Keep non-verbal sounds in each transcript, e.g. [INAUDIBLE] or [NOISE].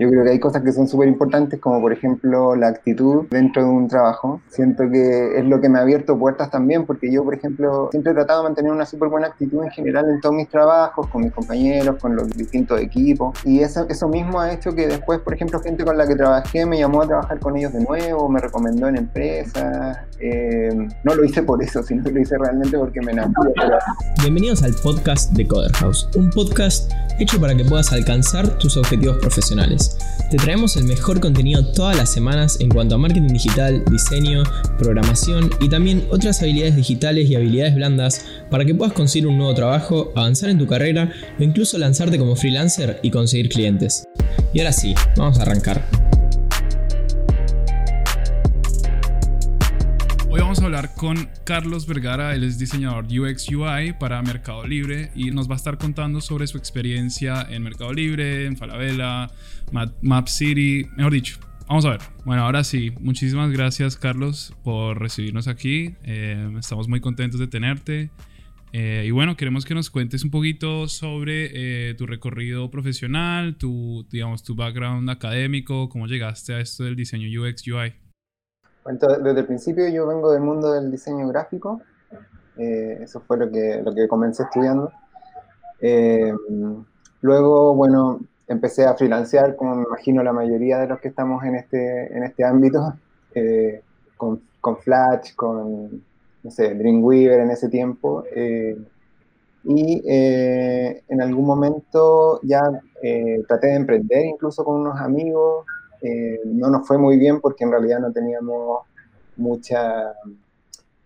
Yo creo que hay cosas que son súper importantes, como por ejemplo la actitud dentro de un trabajo. Siento que es lo que me ha abierto puertas también, porque yo, por ejemplo, siempre he tratado de mantener una súper buena actitud en general en todos mis trabajos, con mis compañeros, con los distintos equipos. Y eso, eso mismo ha hecho que después, por ejemplo, gente con la que trabajé me llamó a trabajar con ellos de nuevo, me recomendó en empresas. Eh, no lo hice por eso, [LAUGHS] sino que lo hice realmente porque me enamoré. Bienvenidos al podcast de Coder House, un podcast hecho para que puedas alcanzar tus objetivos profesionales. Te traemos el mejor contenido todas las semanas en cuanto a marketing digital, diseño, programación y también otras habilidades digitales y habilidades blandas para que puedas conseguir un nuevo trabajo, avanzar en tu carrera o incluso lanzarte como freelancer y conseguir clientes. Y ahora sí, vamos a arrancar. Vamos a hablar con Carlos Vergara, él es diseñador UX UI para Mercado Libre y nos va a estar contando sobre su experiencia en Mercado Libre, en Falabella, Map City, mejor dicho. Vamos a ver. Bueno, ahora sí, muchísimas gracias Carlos por recibirnos aquí. Eh, estamos muy contentos de tenerte. Eh, y bueno, queremos que nos cuentes un poquito sobre eh, tu recorrido profesional, tu, digamos, tu background académico, cómo llegaste a esto del diseño UX UI desde el principio yo vengo del mundo del diseño gráfico, eh, eso fue lo que, lo que comencé estudiando. Eh, luego, bueno, empecé a freelancear, como me imagino la mayoría de los que estamos en este, en este ámbito, eh, con, con, Flash, con, no sé, Dreamweaver en ese tiempo. y en algún momento ya traté de emprender incluso con unos amigos, eh, no nos fue muy bien porque en realidad no teníamos mucha,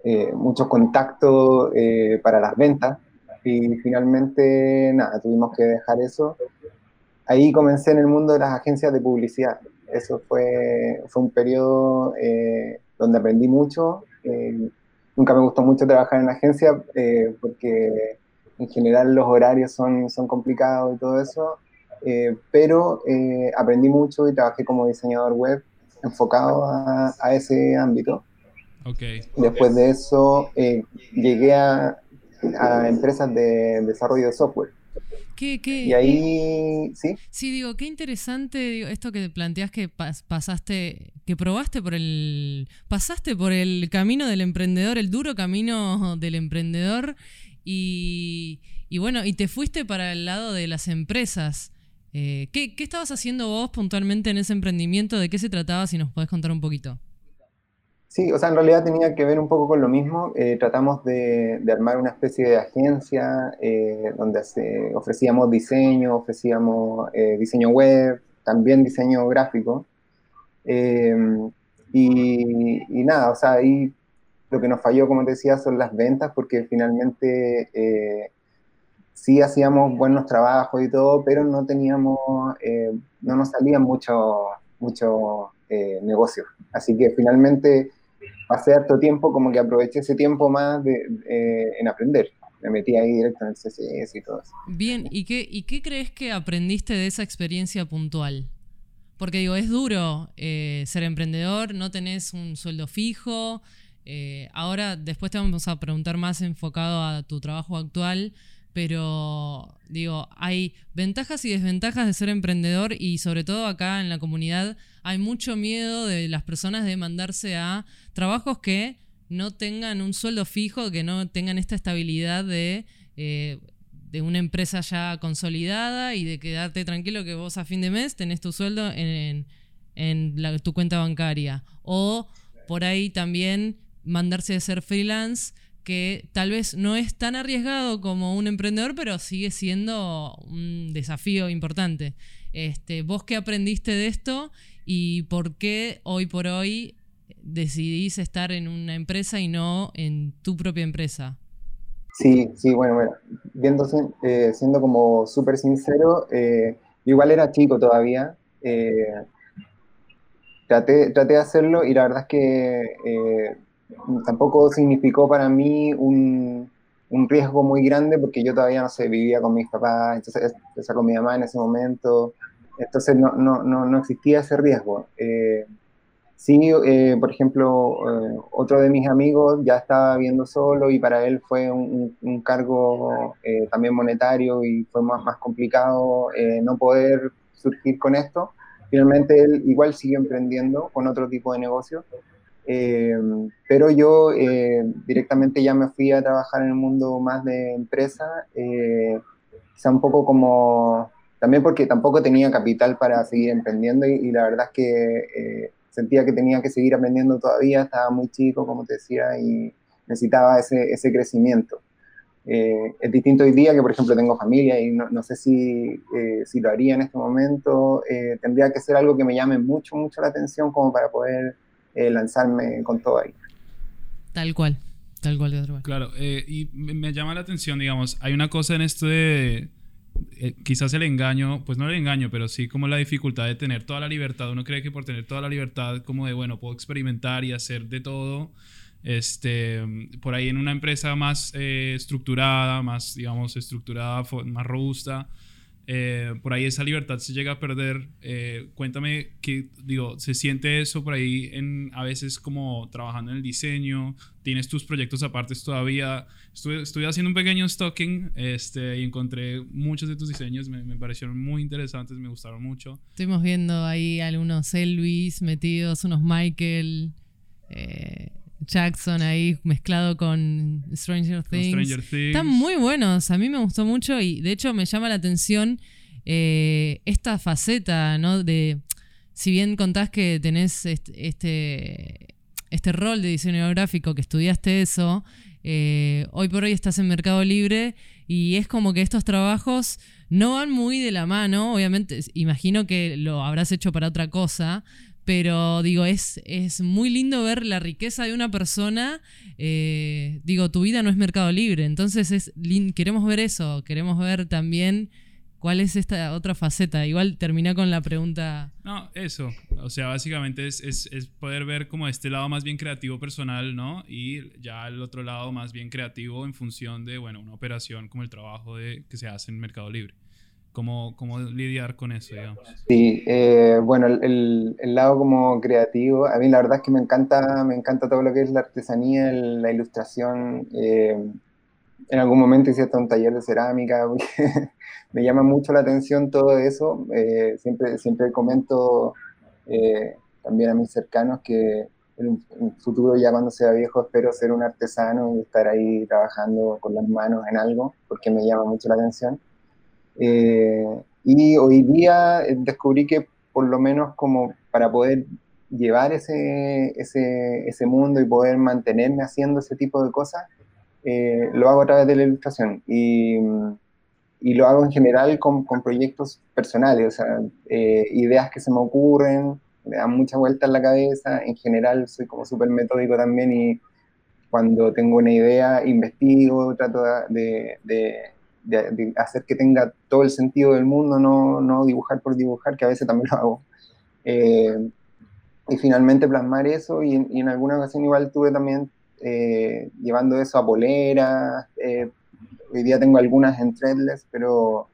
eh, mucho contacto eh, para las ventas y finalmente nada, tuvimos que dejar eso. Ahí comencé en el mundo de las agencias de publicidad. Eso fue, fue un periodo donde aprendí mucho. nunca me gustó mucho trabajar en agencia porque en general los horarios son, son complicados y todo eso. Eh, pero eh, aprendí mucho y trabajé como diseñador web enfocado a, ese ámbito. Okay. Después de eso eh, llegué a, a, empresas de desarrollo de software. ¿Qué, qué, y ahí, ¿sí? Sí, digo, qué interesante esto que planteas que pasaste, que probaste por el, pasaste por el camino del emprendedor, el duro camino del emprendedor y, y bueno, y te fuiste para el lado de las empresas. Eh, ¿qué, estabas haciendo vos puntualmente en ese emprendimiento? ¿De qué se trataba? Si nos podés contar un poquito. Sí, o sea, en realidad tenía que ver un poco con lo mismo. Eh, tratamos de, armar una especie de agencia eh, donde ofrecíamos diseño, ofrecíamos diseño web, también diseño gráfico. Y, y, nada, o sea, ahí lo que nos falló, como te decía, son las ventas, porque finalmente sí hacíamos buenos trabajos y todo, pero no teníamos, eh, no nos salían mucho, mucho eh, negocio. Así que finalmente pasé harto tiempo, como que aproveché ese tiempo más en aprender. Me metí ahí directo en el CCS y todo eso. Bien, ¿y qué, ¿y qué crees que aprendiste de esa experiencia puntual? Porque digo, es duro eh, ser emprendedor, no tenés un sueldo fijo. ahora, después te vamos a preguntar más enfocado a tu trabajo actual, pero digo, hay ventajas y desventajas de ser emprendedor y sobre todo acá en la comunidad hay mucho miedo de las personas de mandarse a trabajos que no tengan un sueldo fijo, que no tengan esta estabilidad de, eh, de una empresa ya consolidada y de quedarte tranquilo que vos a fin de mes tenés tu sueldo en, en tu cuenta bancaria. O por ahí también mandarse a ser freelance que tal vez no es tan arriesgado como un emprendedor, pero sigue siendo un desafío importante. Este, ¿Vos qué aprendiste de esto y por qué hoy por hoy decidís estar en una empresa y no en tu propia empresa? Sí, sí, bueno, bueno, viendo, eh, siendo como súper sincero, eh, igual era chico todavía, eh, traté, traté, de hacerlo y la verdad es que tampoco significó para mí un, un, riesgo muy grande porque yo todavía, no sé, vivía con mis papás, entonces, estaba con mi mamá en ese momento, entonces no, no, no, no existía ese riesgo. Eh, sí, eh, por ejemplo, eh, otro de mis amigos ya estaba viendo solo y para él fue un, un cargo también monetario y fue más, más complicado no poder surgir con esto finalmente él igual sigue emprendiendo con otro tipo de negocio, eh, pero yo eh, directamente ya me fui a trabajar en el mundo más de empresa, eh, quizá un poco como, también porque tampoco tenía capital para seguir emprendiendo y, la verdad es que sentía que tenía que seguir aprendiendo todavía, estaba muy chico, como te decía, y necesitaba ese, ese crecimiento. Eh, es distinto hoy día que, por ejemplo, tengo familia y no, no sé si, eh, si, lo haría en este momento. Eh, tendría que ser algo que me llame mucho, mucho la atención como para poder lanzarme con todo ahí. Tal cual, tal cual, tal cual. Claro, y me llama la atención, digamos, hay una cosa en esto de quizás el engaño, pues no el engaño, pero sí como la dificultad de tener toda la libertad. Uno cree que por tener toda la libertad, como de, bueno, puedo experimentar y hacer de todo este, por ahí en una empresa más eh, estructurada, más, digamos, estructurada, más robusta, eh, por ahí esa libertad se llega a perder. Eh, cuéntame qué, digo, ¿se siente eso por ahí en, a veces como trabajando en el diseño? ¿Tienes tus proyectos aparte todavía? Estuve, haciendo un pequeño stalking este, y encontré muchos de tus diseños, me, me, parecieron muy interesantes, me gustaron mucho. Estuvimos viendo ahí algunos Elvis metidos, unos Michael. Jackson ahí mezclado con Stranger Things. Están muy buenos, a mí me gustó mucho y de hecho me llama la atención eh, esta faceta, ¿no? De, si bien contás que tenés este, este, rol de diseño gráfico, que estudiaste eso, eh, hoy por hoy estás en Mercado Libre y es como que estos trabajos no van muy de la mano, obviamente, imagino que lo habrás hecho para otra cosa, pero digo, es, es muy lindo ver la riqueza de una persona. Eh, digo, tu vida no es mercado libre, entonces es, queremos ver eso, queremos ver también cuál es esta otra faceta. Igual termina con la pregunta. No, eso, o sea, básicamente es, es, es poder ver como este lado más bien creativo personal, ¿no? Y ya el otro lado más bien creativo en función de, bueno, una operación como el trabajo de, que se hace en mercado libre. ¿Cómo, cómo lidiar con eso, digamos? Sí, eh, bueno, el, el, lado como creativo, a mí la verdad es que me encanta, me encanta todo lo que es la artesanía, la ilustración. Eh, en algún momento hice hasta un taller de cerámica, [LAUGHS] me llama mucho la atención todo eso. Eh, siempre, siempre comento también a mis cercanos que en un futuro, ya cuando sea viejo, espero ser un artesano y estar ahí trabajando con las manos en algo, porque me llama mucho la atención. Eh, y hoy día eh, descubrí que por lo menos como para poder llevar ese, ese, ese mundo y poder mantenerme haciendo ese tipo de cosas, eh, lo hago a través de la ilustración. Y, y lo hago en general con, con proyectos personales, o sea, ideas que se me ocurren, me dan mucha vuelta en la cabeza. En general soy como súper metódico también y cuando tengo una idea investigo, trato de, de hacer que tenga todo el sentido del mundo, no, no, dibujar por dibujar, que a veces también lo hago. Eh, y finalmente plasmar eso y, en alguna ocasión igual tuve también eh, llevando eso a poleras. Eh, hoy día tengo algunas en Threadless, pero,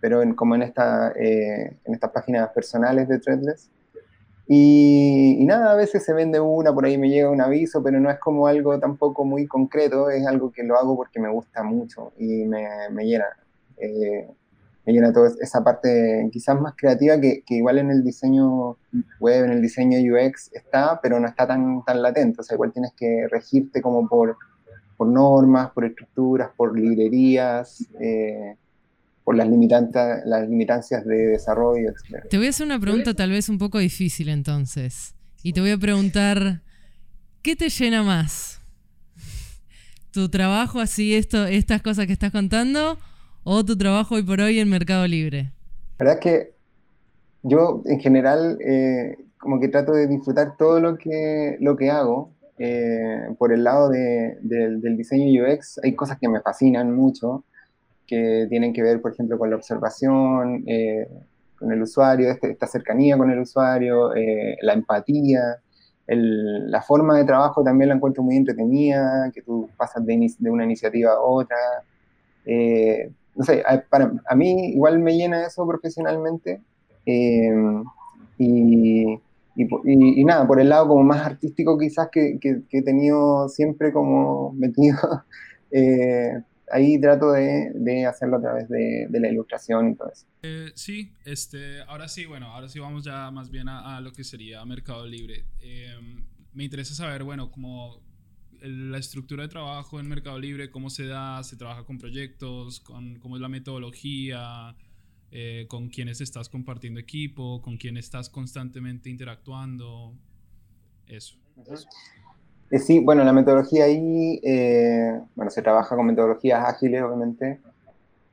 pero como en, esta, en estas páginas personales de Threadless. Y, nada, a veces se vende una, por ahí me llega un aviso, pero no es como algo tampoco muy concreto, es algo que lo hago porque me gusta mucho y me, me llena. Eh, me llena toda esa parte quizás más creativa que, que, igual en el diseño web, en el diseño UX está, pero no está tan, tan latente. O sea, igual tienes que regirte como por, por normas, por estructuras, por librerías. Eh, por las, limitantes, las limitancias de desarrollo, Te voy a hacer una pregunta tal vez un poco difícil entonces. Y te voy a preguntar, ¿qué te llena más? ¿Tu trabajo así, esto, estas cosas que estás contando? ¿O tu trabajo hoy por hoy en Mercado Libre? La verdad es que yo en general eh, como que trato de disfrutar todo lo que, lo que hago. Eh, por el lado del diseño UX hay cosas que me fascinan mucho que tienen que ver, por ejemplo, con la observación, eh, con el usuario, este, esta cercanía con el usuario, eh, la empatía, la forma de trabajo también la encuentro muy entretenida, que tú pasas de, de una iniciativa a otra. Eh, no sé, a, para, a mí igual me llena eso profesionalmente. Y, y, y, nada, por el lado como más artístico quizás que, que, que he tenido siempre como [LAUGHS] metido ahí trato de, hacerlo a través de, la ilustración y todo eso. Eh, sí, este, ahora sí, bueno, ahora sí vamos ya más bien a, lo que sería Mercado Libre. Em, me interesa saber, bueno, cómo la estructura de trabajo en Mercado Libre, cómo se da, se trabaja con proyectos, con, cómo es la metodología, eh, con quiénes estás compartiendo equipo, con quién estás constantemente interactuando, eso. Sí, bueno, la metodología ahí, eh, bueno, se trabaja con metodologías ágiles, obviamente.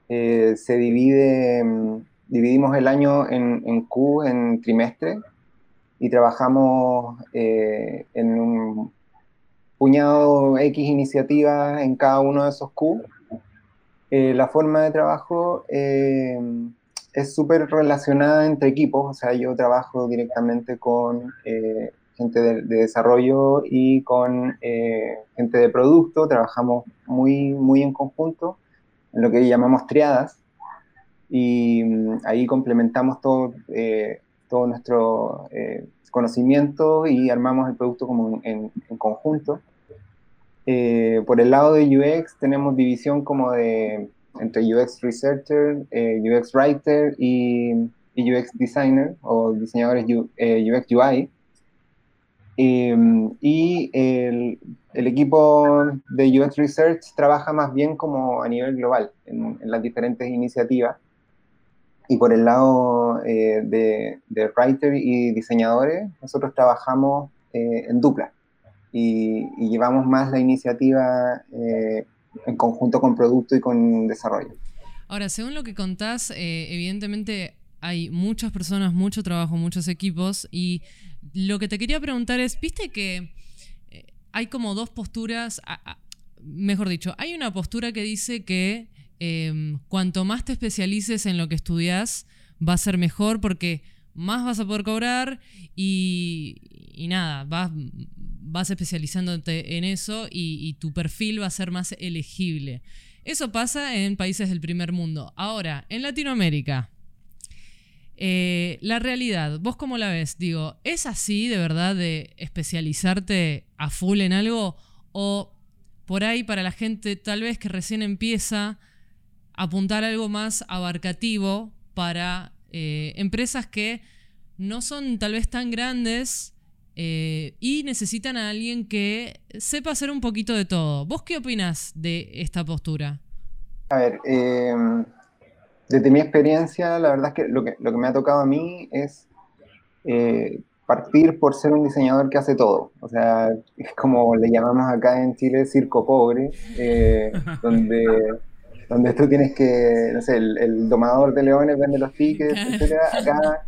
se divide, mm, dividimos el año en, en Q, en trimestre, y trabajamos en un puñado X iniciativas en cada uno de esos Q. la forma de trabajo es súper relacionada entre equipos, o sea, yo trabajo directamente con eh, gente de, desarrollo y con eh, gente de producto, trabajamos muy, muy en conjunto, en lo que llamamos triadas, y mm, ahí complementamos todo, eh, todo nuestro conocimiento y armamos el producto como en, en conjunto. por el lado de UX tenemos división como de entre UX Researcher, eh, UX Writer y, UX Designer o diseñadores UX eh, UI. Y el, equipo de UX Research trabaja más bien como a nivel global en, las diferentes iniciativas. Y por el lado eh, de, de, writer y diseñadores, nosotros trabajamos en dupla y, y, llevamos más la iniciativa en conjunto con producto y con desarrollo. Ahora, según lo que contás, eh, evidentemente hay muchas personas, mucho trabajo, muchos equipos y lo que te quería preguntar es, viste que eh, hay como dos posturas, mejor dicho, hay una postura que dice que em, cuanto más te especialices en lo que estudias, va a ser mejor porque más vas a poder cobrar y, y nada, vas, vas especializándote en eso y, tu perfil va a ser más elegible. Eso pasa en países del primer mundo. Ahora, en Latinoamérica, eh, la realidad, ¿vos cómo la ves? Digo, ¿es así de verdad de especializarte a full en algo? ¿O por ahí para la gente tal vez que recién empieza, apuntar algo más abarcativo para eh, empresas que no son tal vez tan grandes eh, y necesitan a alguien que sepa hacer un poquito de todo. ¿Vos qué opinas de esta postura? A ver, desde mi experiencia, la verdad es que lo, que lo que me ha tocado a mí es eh, partir por ser un diseñador que hace todo. O sea, es como le llamamos acá en Chile circo pobre, eh, [LAUGHS] donde, donde tú tienes que, no sé, el, el domador de leones vende los tickets, [LAUGHS] etc. Acá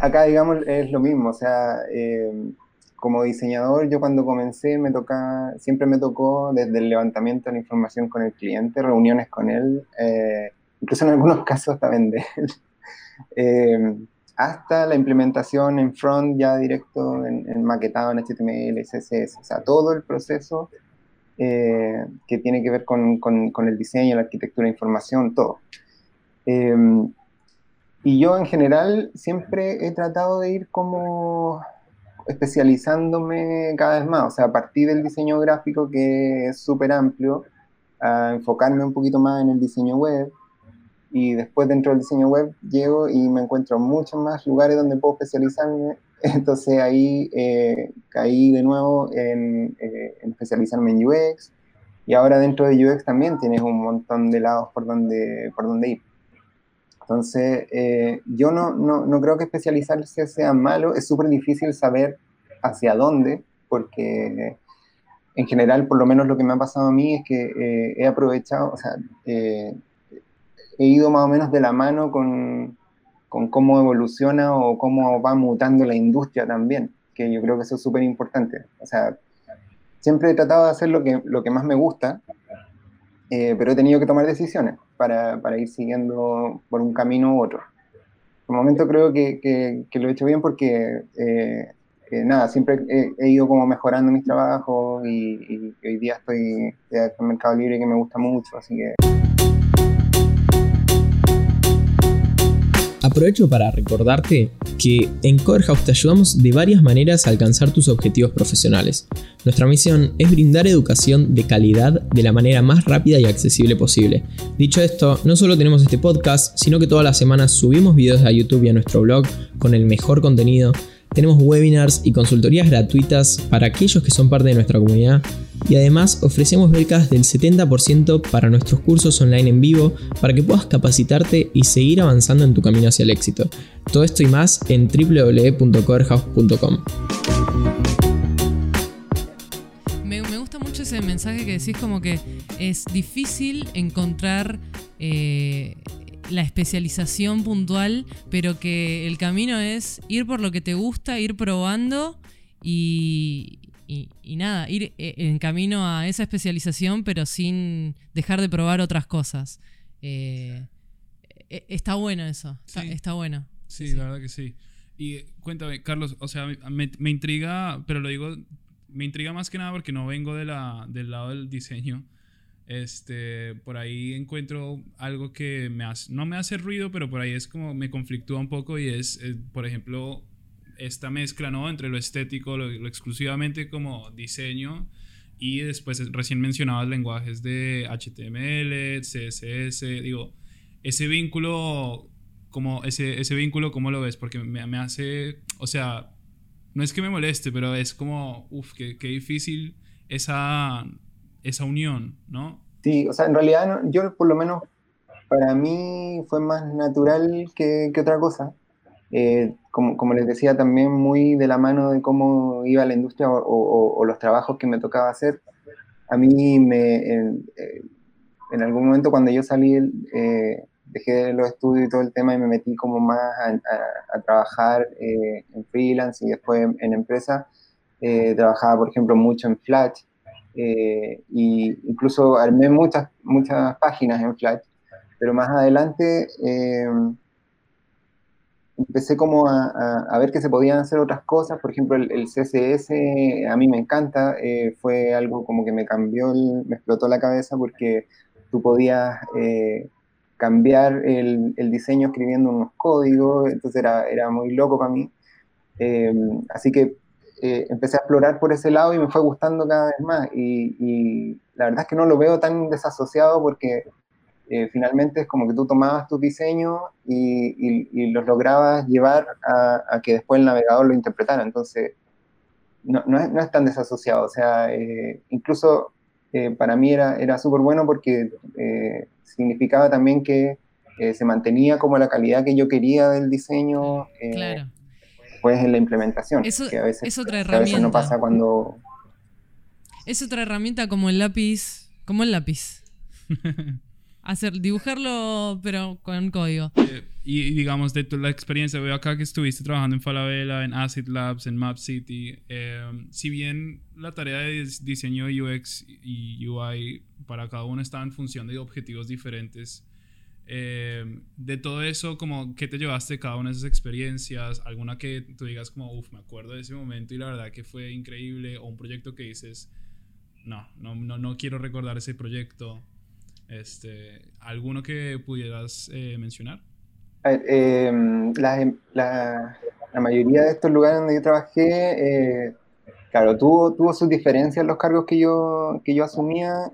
Acá, digamos, es lo mismo, o sea, eh, como diseñador, yo cuando comencé me toca, siempre me tocó desde el levantamiento de la información con el cliente, reuniones con él, eh, incluso en algunos [LAUGHS] casos hasta vender, eh, hasta la implementación en front ya directo, en, maquetado en HTML, CSS, o sea, todo el proceso que tiene que ver con, con, con, el diseño, la arquitectura de información, todo. Y yo en general siempre he tratado de ir como especializándome cada vez más, o sea, a partir del diseño gráfico que es súper amplio, a enfocarme un poquito más en el diseño web y después dentro del diseño web llego y me encuentro muchos más lugares donde puedo especializarme, [LAUGHS] entonces ahí eh, caí de nuevo en, eh, en, especializarme en UX y ahora dentro de UX también tienes un montón de lados por donde, por donde ir. Entonces, eh, yo no, no, no, creo que especializarse sea malo, es súper difícil saber hacia dónde, porque en general, por lo menos lo que me ha pasado a mí es que eh, he aprovechado, o sea, eh, he ido más o menos de la mano con, con, cómo evoluciona o cómo va mutando la industria también, que yo creo que eso es súper importante. O sea, siempre he tratado de hacer lo que, lo que más me gusta, pero he tenido que tomar decisiones para, para ir siguiendo por un camino u otro. Por el momento creo que, que, lo he hecho bien porque, eh, eh, nada, siempre he, ido como mejorando mis trabajos y, hoy día estoy en el Mercado Libre que me gusta mucho, así que... Aprovecho para recordarte que en Coderhouse te ayudamos de varias maneras a alcanzar tus objetivos profesionales. Nuestra misión es brindar educación de calidad de la manera más rápida y accesible posible. Dicho esto, no solo tenemos este podcast, sino que todas las semanas subimos videos a YouTube y a nuestro blog con el mejor contenido tenemos webinars y consultorías gratuitas para aquellos que son parte de nuestra comunidad y además ofrecemos becas del 70% para nuestros cursos online en vivo para que puedas capacitarte y seguir avanzando en tu camino hacia el éxito. Todo esto y más en www.coderhouse.com. Me, gusta mucho ese mensaje que decís como que es difícil encontrar eh, la especialización puntual, pero que el camino es ir por lo que te gusta, ir probando y, nada, ir eh, en camino a esa especialización, pero sin dejar de probar otras cosas. Eh, e, está bueno eso, está, bueno. Sí, la verdad que sí. Y cuéntame, Carlos, o sea, me, me, intriga, pero lo digo, me intriga más que nada porque no vengo de la, del lado del diseño. Este, por ahí encuentro algo que me hace, no me hace ruido, pero por ahí es como me conflictúa un poco y es, eh, por ejemplo, esta mezcla, ¿no? Entre lo estético, lo, exclusivamente como diseño y después recién mencionabas lenguajes de HTML, CSS, digo, ese vínculo, como ese, ese vínculo, ¿cómo lo ves? Porque me, me hace, o sea, no es que me moleste, pero es como, uff, qué, qué difícil esa esa unión, ¿no? Sí, o sea, en realidad yo por lo menos para mí fue más natural que, otra cosa. Eh, como, les decía, también muy de la mano de cómo iba la industria o, los trabajos que me tocaba hacer. A mí me, en, eh, algún momento cuando yo salí, eh, dejé los estudios y todo el tema y me metí como más a, trabajar en freelance y después en, en empresa. trabajaba, por ejemplo, mucho en Flash, eh, y incluso armé muchas, muchas páginas en Flash, pero más adelante eh, empecé como a, ver que se podían hacer otras cosas, por ejemplo el, CSS a mí me encanta, eh, fue algo como que me cambió, me explotó la cabeza porque tú podías cambiar el, el, diseño escribiendo unos códigos, entonces era, era muy loco para mí. así que eh, empecé a explorar por ese lado y me fue gustando cada vez más. Y, la verdad es que no lo veo tan desasociado porque eh, finalmente es como que tú tomabas tu diseño y, los lograbas llevar a, que después el navegador lo interpretara. Entonces, no, no, es, no es, tan desasociado. O sea, eh, incluso para mí era, era súper bueno porque significaba también que se mantenía como la calidad que yo quería del diseño. claro pues en la implementación. Eso, que a veces, es otra herramienta. no pasa cuando... Es otra herramienta como el lápiz, como el lápiz. [LAUGHS] Hacer, dibujarlo, pero con código. Eh, y, digamos, de tu, la experiencia, veo acá que estuviste trabajando en Falabella, en Acid Labs, en Map City. Eh, si bien la tarea de diseño UX y UI para cada uno está en función de objetivos diferentes, eh, de todo eso, como, ¿qué te llevaste cada una de esas experiencias? ¿Alguna que tú digas como, uff, me acuerdo de ese momento y la verdad que fue increíble? ¿O un proyecto que dices, no, no, no, no quiero recordar ese proyecto? Este, ¿Alguno que pudieras eh, mencionar? Em, la, la, mayoría de estos lugares donde yo trabajé, eh, claro, tuvo, tuvo sus diferencias los cargos que yo, que yo asumía,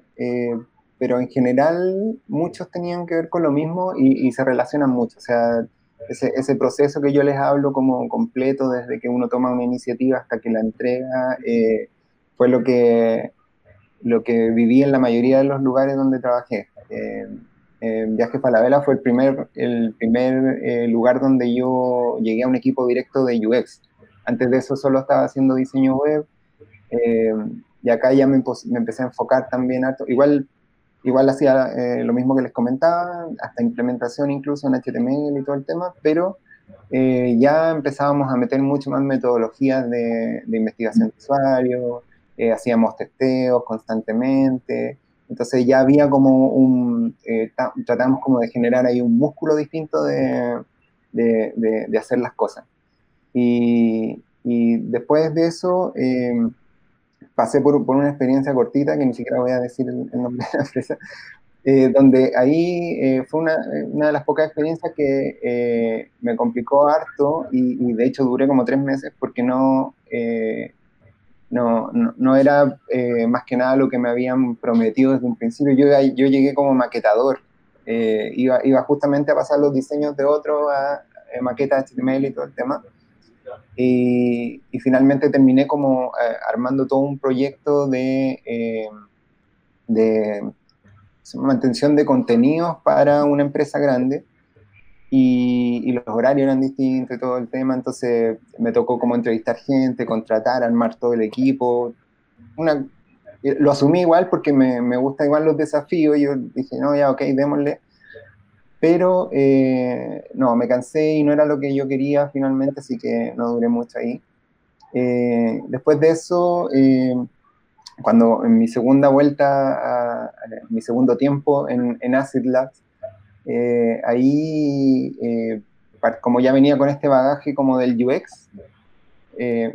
pero en general muchos tenían que ver con lo mismo y, se relacionan mucho. O sea, ese, ese, proceso que yo les hablo como completo, desde que uno toma una iniciativa hasta que la entrega, eh, fue lo que, lo que viví en la mayoría de los lugares donde trabajé. Eh, Viaje Falabella fue el primer, el primer eh, lugar donde yo llegué a un equipo directo de UX. Antes de eso solo estaba haciendo diseño web. Eh, y acá ya me, me, empecé a enfocar también a... Igual Igual hacía eh, lo mismo que les comentaba, hasta implementación incluso en HTML y todo el tema, pero eh, ya empezábamos a meter mucho más metodologías de, investigación de usuario, eh, hacíamos testeos constantemente, entonces ya había como un, tratamos como de generar ahí un músculo distinto de, de, de hacer las cosas. Y, y, después de eso pasé por, por, una experiencia cortita, que ni siquiera voy a decir el, nombre de la empresa, [LAUGHS] Eh, donde ahí eh, fue una, una, de las pocas experiencias que eh, me complicó harto y, de hecho duré como tres meses porque no, no, no, era más que nada lo que me habían prometido desde un principio. Yo, yo llegué como maquetador, iba, iba justamente a pasar los diseños de otro a, maqueta HTML y todo el tema. Y, y finalmente terminé como armando todo un proyecto de, de mantención de contenidos para una empresa grande y, los horarios eran distintos y todo el tema, entonces me tocó como entrevistar gente, contratar, armar todo el equipo. Una, eh, lo asumí igual porque me, me gustan igual los desafíos y yo dije, no, ya, ok, démosle. Pero eh, no, me cansé y no era lo que yo quería finalmente, así que no duré mucho ahí. Eh, después de eso, cuando en mi segunda vuelta, a, mi segundo tiempo en, en Acid Labs, eh, ahí, eh, como ya venía con este bagaje como del UX, eh,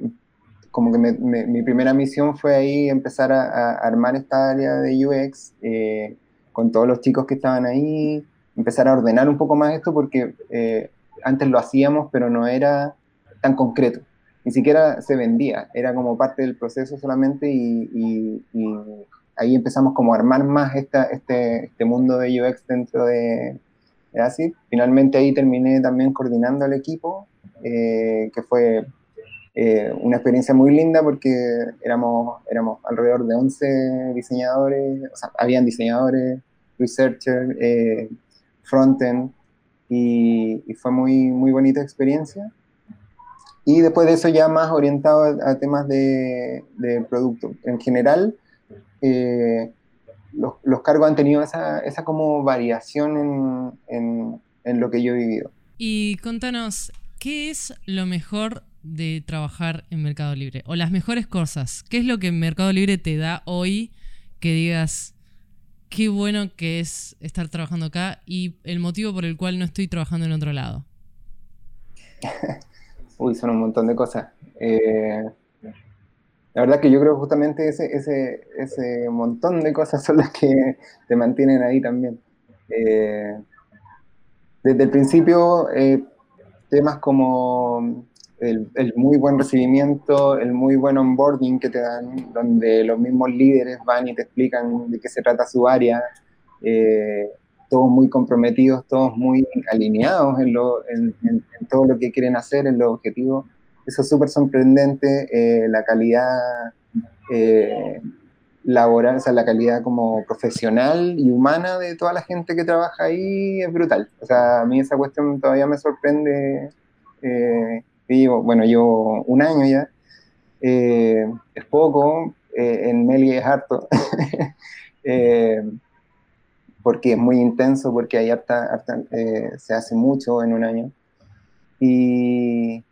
como que mi primera misión fue ahí empezar a, armar esta área de UX con todos los chicos que estaban ahí, empezar a ordenar un poco más esto porque antes lo hacíamos, pero no era tan concreto. Ni siquiera se vendía, era como parte del proceso solamente y, ahí empezamos como a armar más esta, este, este mundo de UX dentro de, de Finalmente ahí terminé también coordinando el equipo, eh, que fue eh, una experiencia muy linda porque éramos, éramos alrededor de 11 diseñadores, o sea, habían diseñadores, researchers, eh, frontend, y, y, fue muy, muy bonita experiencia. Y después de eso ya más orientado a, temas de, producto. En general, eh, los, cargos han tenido esa, esa como variación en, en, lo que yo he vivido. Y contanos, ¿qué es lo mejor de trabajar en Mercado Libre? O las mejores cosas. ¿Qué es lo que Mercado Libre te da hoy que digas, qué bueno que es estar trabajando acá y el motivo por el cual no estoy trabajando en otro lado? [LAUGHS] Uy, son un montón de cosas. Eh, la verdad que yo creo justamente ese, ese, ese montón de cosas son las que te mantienen ahí también. Eh, desde el principio, eh, temas como el, muy buen recibimiento, el muy buen onboarding que te dan, donde los mismos líderes van y te explican de qué se trata su área, todos muy comprometidos, todos muy alineados en, lo, en, todo lo que quieren hacer, en los objetivos. Eso es súper sorprendente, eh, la calidad eh, laboral, o sea, la calidad como profesional y humana de toda la gente que trabaja ahí es brutal. O sea, a mí esa cuestión todavía me sorprende. Eh, bueno, yo un año ya, es poco, en Meli es harto. [LAUGHS] porque es muy intenso, porque hay harta, eh, se hace mucho en un año. Y,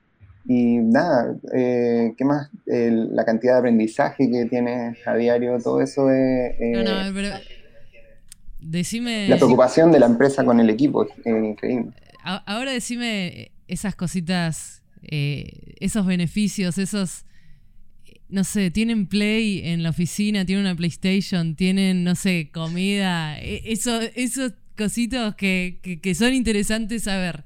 y nada, eh, ¿qué más? la cantidad de aprendizaje que tienes a diario, todo eso es... no, no, eh, pero decime... La preocupación de la empresa con el equipo es increíble. Ahora decime esas cositas, esos beneficios, esos no sé, tienen Play en la oficina, tienen una PlayStation, tienen, no sé, comida, e, eso, esos cositos que, son interesantes saber.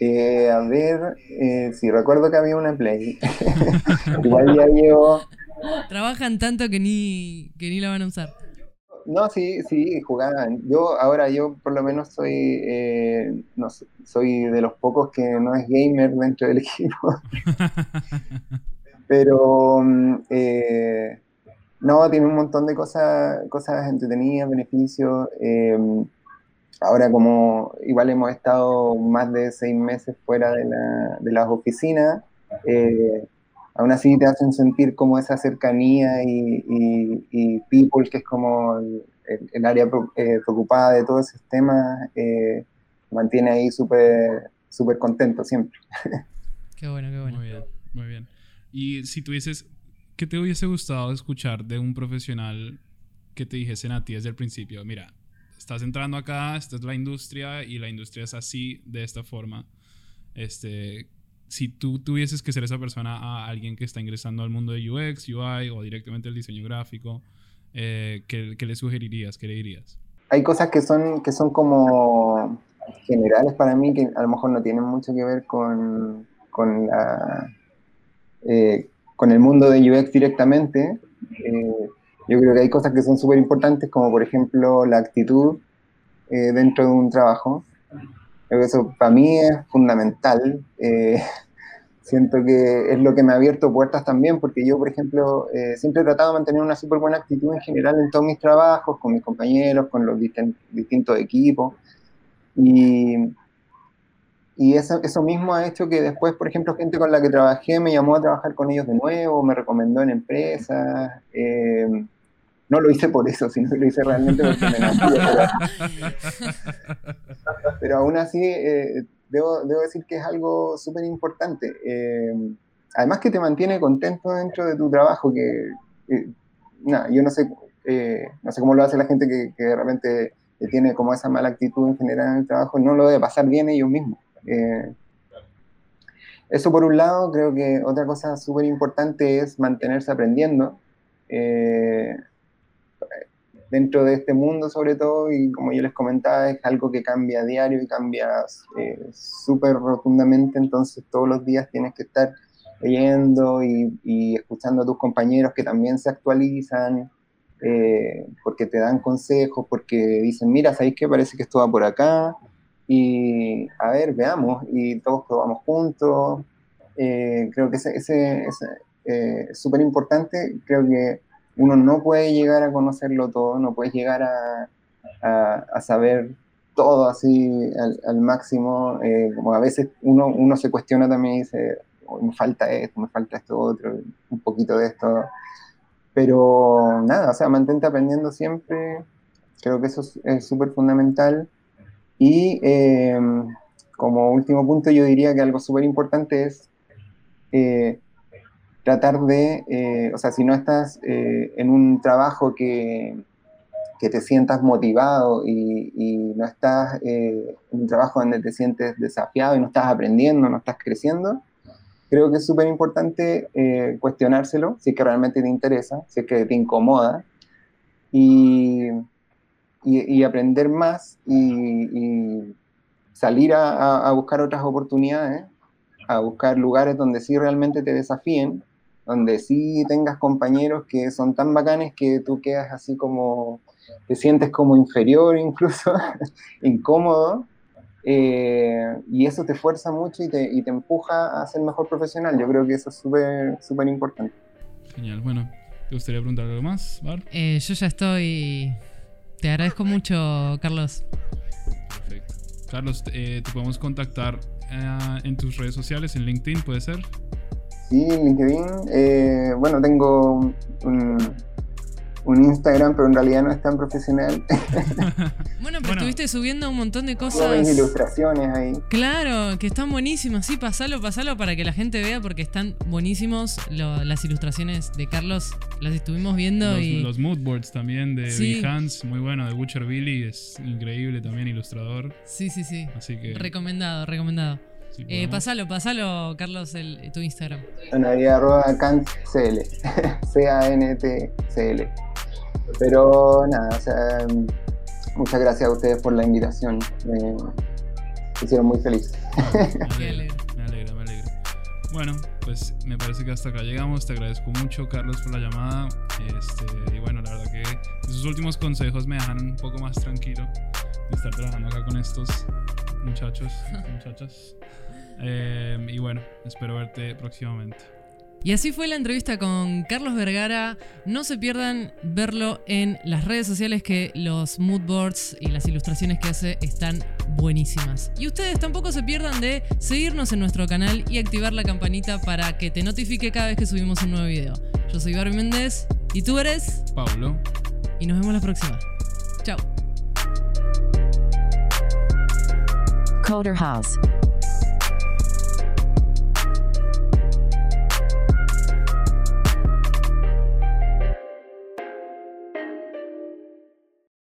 Eh, a ver, eh, sí, recuerdo que había una Play. [LAUGHS] Igual ya llevo... Trabajan tanto que ni, que ni la van a usar. No, sí, sí, jugaban. Yo ahora, yo por lo menos soy, eh, no, soy de los pocos que no es gamer dentro del [LAUGHS] equipo. Pero mm, eh, no, tiene un montón de cosas, cosas entretenidas, beneficios. Eh, ahora como igual hemos estado más de seis meses fuera de, la, de las oficinas, eh, aún así te hacen sentir como esa cercanía y, y, people, que es como el, el área preocupada de todos esos temas, mantiene ahí súper súper contento siempre. [LAUGHS] Qué bueno, qué bueno. Muy bien, muy bien. Y si tuvieses, ¿qué te hubiese gustado escuchar de un profesional que te dijesen a ti desde el principio? Mira, estás entrando acá, esta es la industria y la industria es así, de esta forma. Este, si tú tuvieses que ser esa persona a alguien que está ingresando al mundo de UX, UI o directamente el diseño gráfico, eh, ¿qué, le sugerirías? ¿Qué le dirías? hay cosas que son, que son como generales para mí que a lo mejor no tienen mucho que ver con, con, eh, con el mundo de UX directamente. Eh, yo creo que hay cosas que son súper importantes, como por ejemplo la actitud eh, dentro de un trabajo. Eso para mí es fundamental. [LAUGHS] siento que es lo que me ha abierto puertas también, porque yo, por ejemplo, siempre he tratado de mantener una súper buena actitud en general en todos mis trabajos, con mis compañeros, con los distintos equipos. Y, y eso, mismo ha hecho que después, por ejemplo, gente con la que trabajé me llamó a trabajar con ellos de nuevo, me recomendó en empresas. Eh, no lo hice por eso, sino que lo hice realmente porque me pero, [LAUGHS] pero, aún así, eh, debo, debo, decir que es algo súper importante. Eh, además que te mantiene contento dentro de tu trabajo, que yo no sé, no sé cómo lo hace la gente que, que de repente que tiene como esa mala actitud en general en el trabajo, no lo debe pasar bien ellos mismos. Eh, eso por un lado, creo que otra cosa súper importante es mantenerse aprendiendo. Eh, dentro de este mundo sobre todo, y como yo les comentaba, es algo que cambia a diario y cambia eh, súper rotundamente, entonces todos los días tienes que estar leyendo y, y, escuchando a tus compañeros que también se actualizan, eh, porque te dan consejos, porque dicen, mira, ¿sabéis qué? Parece que esto va por acá, y a ver, veamos, y todos probamos juntos. Eh, creo que ese, ese, eh, es súper importante, creo que uno no puede llegar a conocerlo todo, no puedes llegar a, a, saber todo así al, máximo, como a veces uno, uno se cuestiona también y dice, me falta esto, me falta esto otro, un poquito de esto, pero nada, o sea, mantente aprendiendo siempre. Creo que eso es súper fundamental. Y em, como último punto, yo diría que algo súper importante es eh, tratar de, eh, o sea, si no estás eh, en un trabajo que, que, te sientas motivado y, y no estás en un trabajo donde te sientes desafiado y no estás aprendiendo, no estás creciendo, creo que es súper importante eh, cuestionárselo, si es que realmente te interesa, si es que te incomoda, y, y, aprender más y, salir a, a, buscar otras oportunidades, a buscar lugares donde sí realmente te desafíen, donde sí tengas compañeros que son tan bacanes que tú quedas así como, te sientes como inferior incluso, [LAUGHS] incómodo, eh, y eso te fuerza mucho y te, y te, empuja a ser mejor profesional. Yo creo que eso es súper súper importante. Genial, bueno, ¿te gustaría preguntar algo más, Bar? Eh, yo ya estoy. Te agradezco mucho, Carlos. Perfecto. Carlos, eh, te podemos contactar en tus redes sociales, en LinkedIn, ¿puede ser? Sí, LinkedIn. bueno, tengo un un Instagram, pero en realidad no es tan profesional. [LAUGHS] bueno, pero estuviste subiendo un montón de cosas. ilustraciones ahí. Claro, que están buenísimas. Sí, pasalo, pasalo para que la gente vea, porque están buenísimos las ilustraciones de Carlos. Las estuvimos viendo los, y. Los moodboards también de sí. Hans, muy bueno. De Butcher Billy, es increíble también, ilustrador. Sí, sí, sí. Así que. Recomendado, recomendado. Eh, pasalo, pasalo, Carlos, el, tu Instagram. Bueno, ahí arroba CantCL. [LAUGHS] C-A-N-T-C-L. Pero nada, o sea, muchas gracias a ustedes por la invitación. Me hicieron muy feliz. [LAUGHS] Me alegra, me alegra, me alegra. Bueno, pues me parece que hasta acá llegamos. Te agradezco mucho, Carlos, por la llamada. Este, y bueno, la verdad que sus últimos consejos me dejan un poco más tranquilo de estar trabajando acá con estos muchachos, [LAUGHS] muchachas. Eh, y bueno, espero verte próximamente. Y así fue la entrevista con Carlos Vergara. No se pierdan verlo en las redes sociales que los moodboards y las ilustraciones que hace están buenísimas. Y ustedes tampoco se pierdan de seguirnos en nuestro canal y activar la campanita para que te notifique cada vez que subimos un nuevo video. Yo soy Barbie Méndez y tú eres Pablo. Y nos vemos la próxima. Chao. Coderhouse.